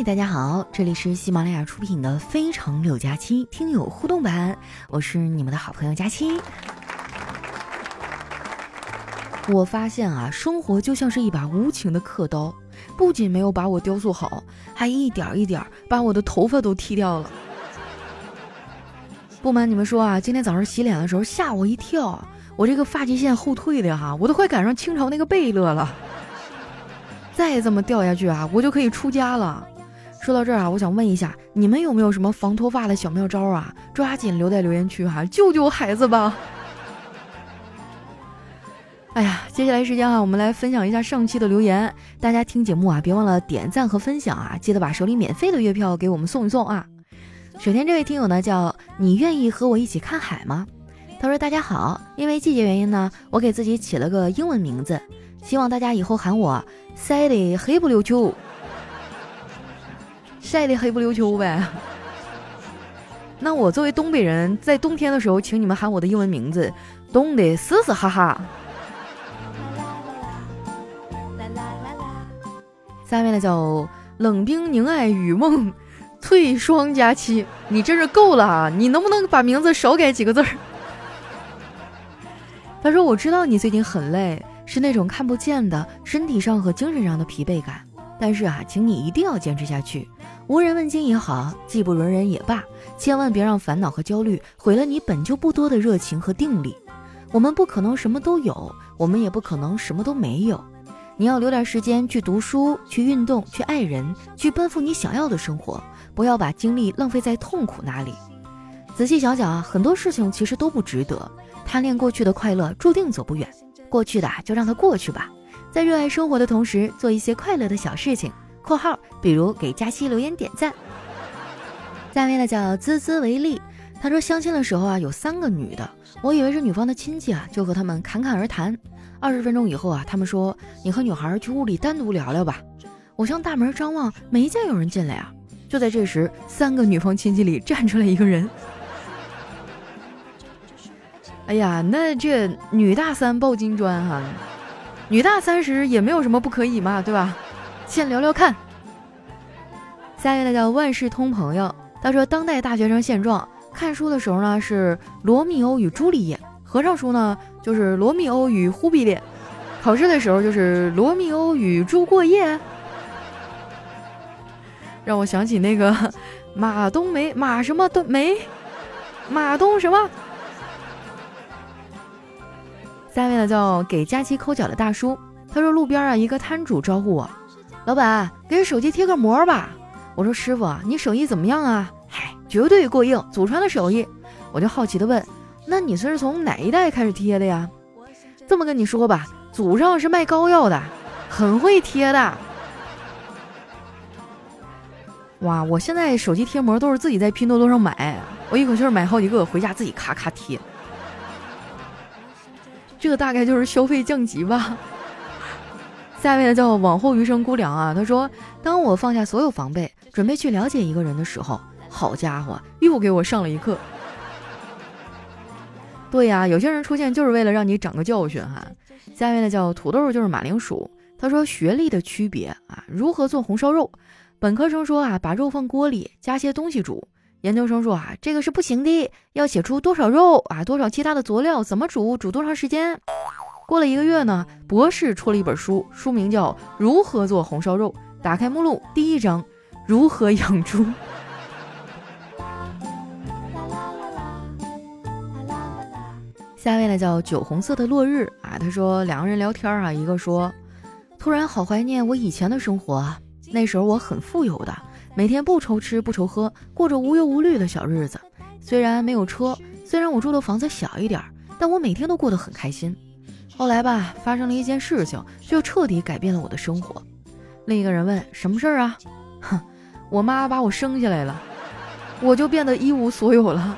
嗨，大家好，这里是喜马拉雅出品的《非常六加七》听友互动版，我是你们的好朋友佳期。我发现啊，生活就像是一把无情的刻刀，不仅没有把我雕塑好，还一点一点把我的头发都剃掉了。不瞒你们说啊，今天早上洗脸的时候吓我一跳，我这个发际线后退的哈，我都快赶上清朝那个贝勒了。再这么掉下去啊，我就可以出家了。说到这儿啊，我想问一下，你们有没有什么防脱发的小妙招啊？抓紧留在留言区哈，救救孩子吧！哎呀，接下来时间啊，我们来分享一下上期的留言。大家听节目啊，别忘了点赞和分享啊，记得把手里免费的月票给我们送一送啊。首先这位听友呢，叫你愿意和我一起看海吗？他说大家好，因为季节原因呢，我给自己起了个英文名字，希望大家以后喊我晒的黑不溜秋。晒得黑不溜秋呗。那我作为东北人，在冬天的时候，请你们喊我的英文名字，冻得嘶嘶哈哈。下面呢叫冷冰凝爱雨梦翠霜佳期，你真是够了啊！你能不能把名字少改几个字儿？他说：“我知道你最近很累，是那种看不见的身体上和精神上的疲惫感，但是啊，请你一定要坚持下去。”无人问津也好，技不如人也罢，千万别让烦恼和焦虑毁了你本就不多的热情和定力。我们不可能什么都有，我们也不可能什么都没有。你要留点时间去读书、去运动、去爱人、去奔赴你想要的生活，不要把精力浪费在痛苦那里。仔细想想啊，很多事情其实都不值得。贪恋过去的快乐，注定走不远。过去的就让它过去吧，在热爱生活的同时，做一些快乐的小事情。括号，比如给佳期留言点赞。下面呢叫滋滋为例，他说相亲的时候啊，有三个女的，我以为是女方的亲戚啊，就和他们侃侃而谈。二十分钟以后啊，他们说你和女孩去屋里单独聊聊吧。我向大门张望，没见有人进来啊。就在这时，三个女方亲戚里站出来一个人。哎呀，那这女大三抱金砖哈，女大三十也没有什么不可以嘛，对吧？先聊聊看。下一位呢叫万事通朋友，他说当代大学生现状：看书的时候呢是《罗密欧与朱丽叶》，合上书呢就是《罗密欧与忽必烈》，考试的时候就是《罗密欧与朱过夜》。让我想起那个马冬梅，马什么冬梅，马冬什么？下面呢叫给佳琪抠脚的大叔，他说路边啊一个摊主招呼我。老板，给手机贴个膜吧。我说师傅啊，你手艺怎么样啊？嗨，绝对过硬，祖传的手艺。我就好奇的问，那你算是从哪一代开始贴的呀？这么跟你说吧，祖上是卖膏药的，很会贴的。哇，我现在手机贴膜都是自己在拼多多上买，我一口气买好几个，回家自己咔咔贴。这个大概就是消费降级吧。下一位呢叫往后余生姑娘啊，她说：“当我放下所有防备，准备去了解一个人的时候，好家伙，又给我上了一课。”对呀，有些人出现就是为了让你长个教训哈。下一位呢叫土豆就是马铃薯，他说：“学历的区别啊，如何做红烧肉？本科生说啊，把肉放锅里加些东西煮；研究生说啊，这个是不行的，要写出多少肉啊，多少其他的佐料，怎么煮，煮多长时间。”过了一个月呢，博士出了一本书，书名叫《如何做红烧肉》。打开目录，第一章：如何养猪。下一位呢叫酒红色的落日啊，他说两个人聊天啊，一个说，突然好怀念我以前的生活啊，那时候我很富有的，每天不愁吃不愁喝，过着无忧无虑的小日子。虽然没有车，虽然我住的房子小一点，但我每天都过得很开心。后来吧，发生了一件事情，就彻底改变了我的生活。另一个人问：“什么事儿啊？”哼，我妈把我生下来了，我就变得一无所有了。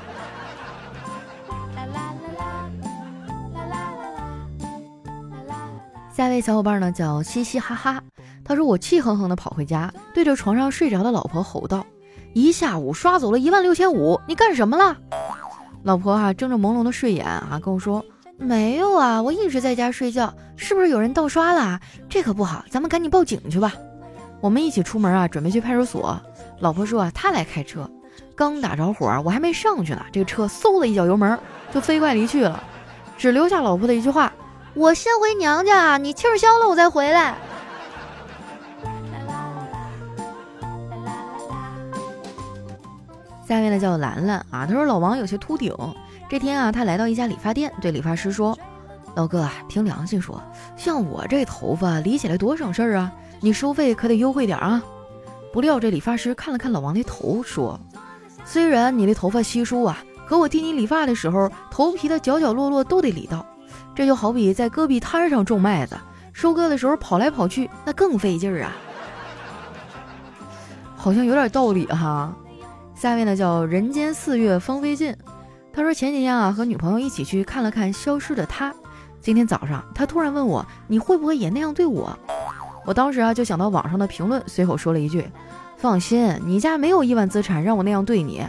下一位小伙伴呢，叫嘻嘻哈哈。他说：“我气哼哼的跑回家，对着床上睡着的老婆吼道：‘一下午刷走了一万六千五，你干什么了？’老婆啊睁着朦胧的睡眼啊，跟我说。”没有啊，我一直在家睡觉，是不是有人盗刷了？这可不好，咱们赶紧报警去吧。我们一起出门啊，准备去派出所。老婆说啊，她来开车，刚打着火，我还没上去呢，这个车嗖的一脚油门就飞快离去了，只留下老婆的一句话：“我先回娘家，你气儿消了我再回来。”下面呢叫兰兰啊，她说老王有些秃顶。这天啊，他来到一家理发店，对理发师说：“老哥，凭良心说，像我这头发理起来多省事儿啊，你收费可得优惠点啊。”不料这理发师看了看老王的头，说：“虽然你的头发稀疏啊，可我替你理发的时候，头皮的角角落落都得理到。这就好比在戈壁滩上种麦子，收割的时候跑来跑去，那更费劲儿啊。”好像有点道理哈。下面呢叫人间四月芳菲尽。他说前几天啊和女朋友一起去看了看《消失的她》，今天早上他突然问我你会不会也那样对我？我当时啊就想到网上的评论，随口说了一句：“放心，你家没有亿万资产让我那样对你。”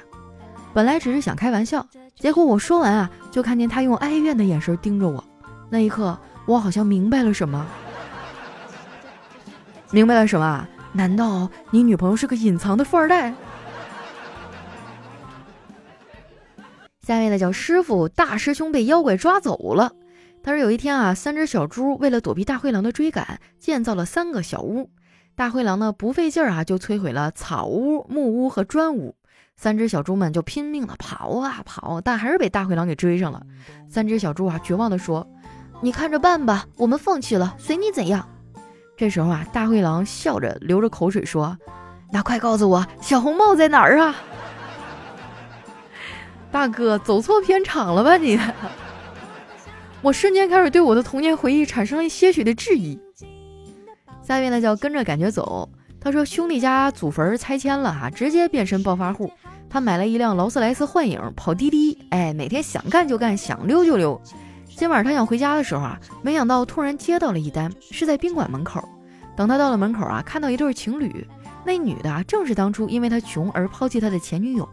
本来只是想开玩笑，结果我说完啊就看见他用哀怨的眼神盯着我，那一刻我好像明白了什么。明白了什么？难道你女朋友是个隐藏的富二代？下面呢叫师傅，大师兄被妖怪抓走了。他说有一天啊，三只小猪为了躲避大灰狼的追赶，建造了三个小屋。大灰狼呢不费劲儿啊，就摧毁了草屋、木屋和砖屋。三只小猪们就拼命的跑啊跑，但还是被大灰狼给追上了。三只小猪啊绝望的说：“你看着办吧，我们放弃了，随你怎样。”这时候啊，大灰狼笑着流着口水说：“那快告诉我，小红帽在哪儿啊？”大哥，走错片场了吧你？我瞬间开始对我的童年回忆产生了些许的质疑。下面呢叫跟着感觉走。他说兄弟家祖坟拆迁了哈，直接变身暴发户。他买了一辆劳斯莱斯幻影，跑滴滴，哎，每天想干就干，想溜就溜。今晚他想回家的时候啊，没想到突然接到了一单，是在宾馆门口。等他到了门口啊，看到一对情侣，那女的啊，正是当初因为他穷而抛弃他的前女友。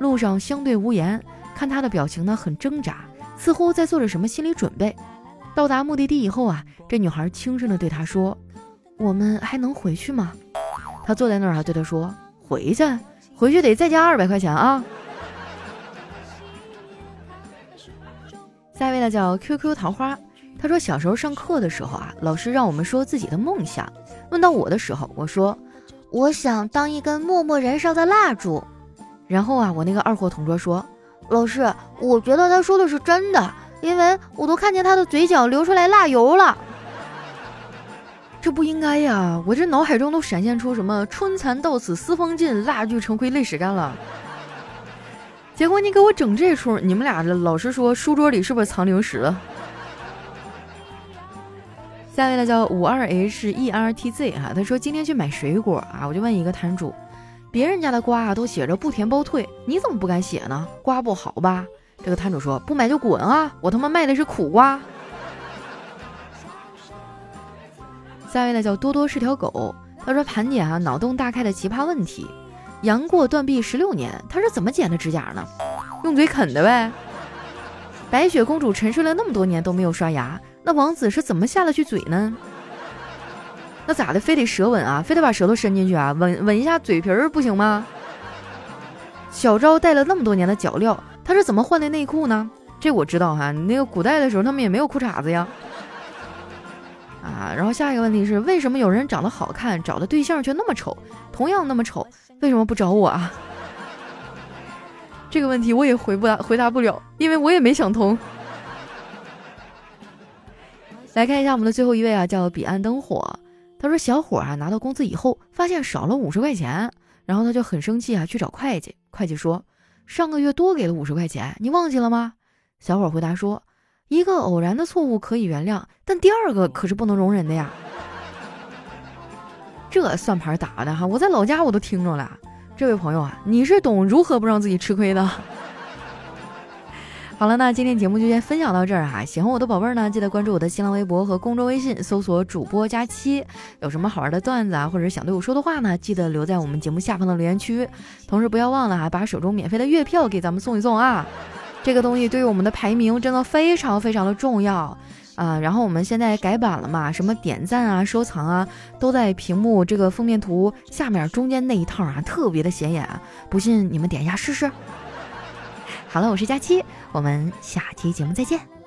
路上相对无言，看他的表情呢，很挣扎，似乎在做着什么心理准备。到达目的地以后啊，这女孩轻声的对他说：“我们还能回去吗？”他坐在那儿还对他说：“回去，回去得再加二百块钱啊。”下一位呢叫 QQ 桃花，他说小时候上课的时候啊，老师让我们说自己的梦想。问到我的时候，我说：“我想当一根默默燃烧的蜡烛。”然后啊，我那个二货同桌说：“老师，我觉得他说的是真的，因为我都看见他的嘴角流出来蜡油了。”这不应该呀！我这脑海中都闪现出什么“春蚕到死丝方尽，蜡炬成灰泪始干”了。结果你给我整这出，你们俩这老师说书桌里是不是藏零食了？下面呢叫五二 H E R T Z 啊，他说今天去买水果啊，我就问一个摊主。别人家的瓜啊都写着不甜包退，你怎么不敢写呢？瓜不好吧？这个摊主说不买就滚啊！我他妈卖的是苦瓜。下一位呢叫多多是条狗，他说盘点啊脑洞大开的奇葩问题。杨过断臂十六年，他是怎么剪的指甲呢？用嘴啃的呗。白雪公主沉睡了那么多年都没有刷牙，那王子是怎么下得去嘴呢？那咋的？非得舌吻啊？非得把舌头伸进去啊？吻吻一下嘴皮儿不行吗？小昭戴了那么多年的脚镣，他是怎么换的内裤呢？这我知道哈。那个古代的时候，他们也没有裤衩子呀。啊，然后下一个问题是，为什么有人长得好看，找的对象却那么丑？同样那么丑，为什么不找我啊？这个问题我也回不答回答不了，因为我也没想通。来看一下我们的最后一位啊，叫彼岸灯火。他说：“小伙啊，拿到工资以后，发现少了五十块钱，然后他就很生气啊，去找会计。会计说，上个月多给了五十块钱，你忘记了吗？”小伙回答说：“一个偶然的错误可以原谅，但第二个可是不能容忍的呀。”这算盘打的哈，我在老家我都听着了。这位朋友啊，你是懂如何不让自己吃亏的。好了，那今天节目就先分享到这儿哈。喜欢我的宝贝儿呢，记得关注我的新浪微博和公众微信，搜索“主播佳期”。有什么好玩的段子啊，或者想对我说的话呢，记得留在我们节目下方的留言区。同时不要忘了哈，把手中免费的月票给咱们送一送啊。这个东西对于我们的排名真的非常非常的重要啊。然后我们现在改版了嘛，什么点赞啊、收藏啊，都在屏幕这个封面图下面中间那一套啊，特别的显眼。不信你们点一下试试。好了，我是佳期，我们下期节目再见。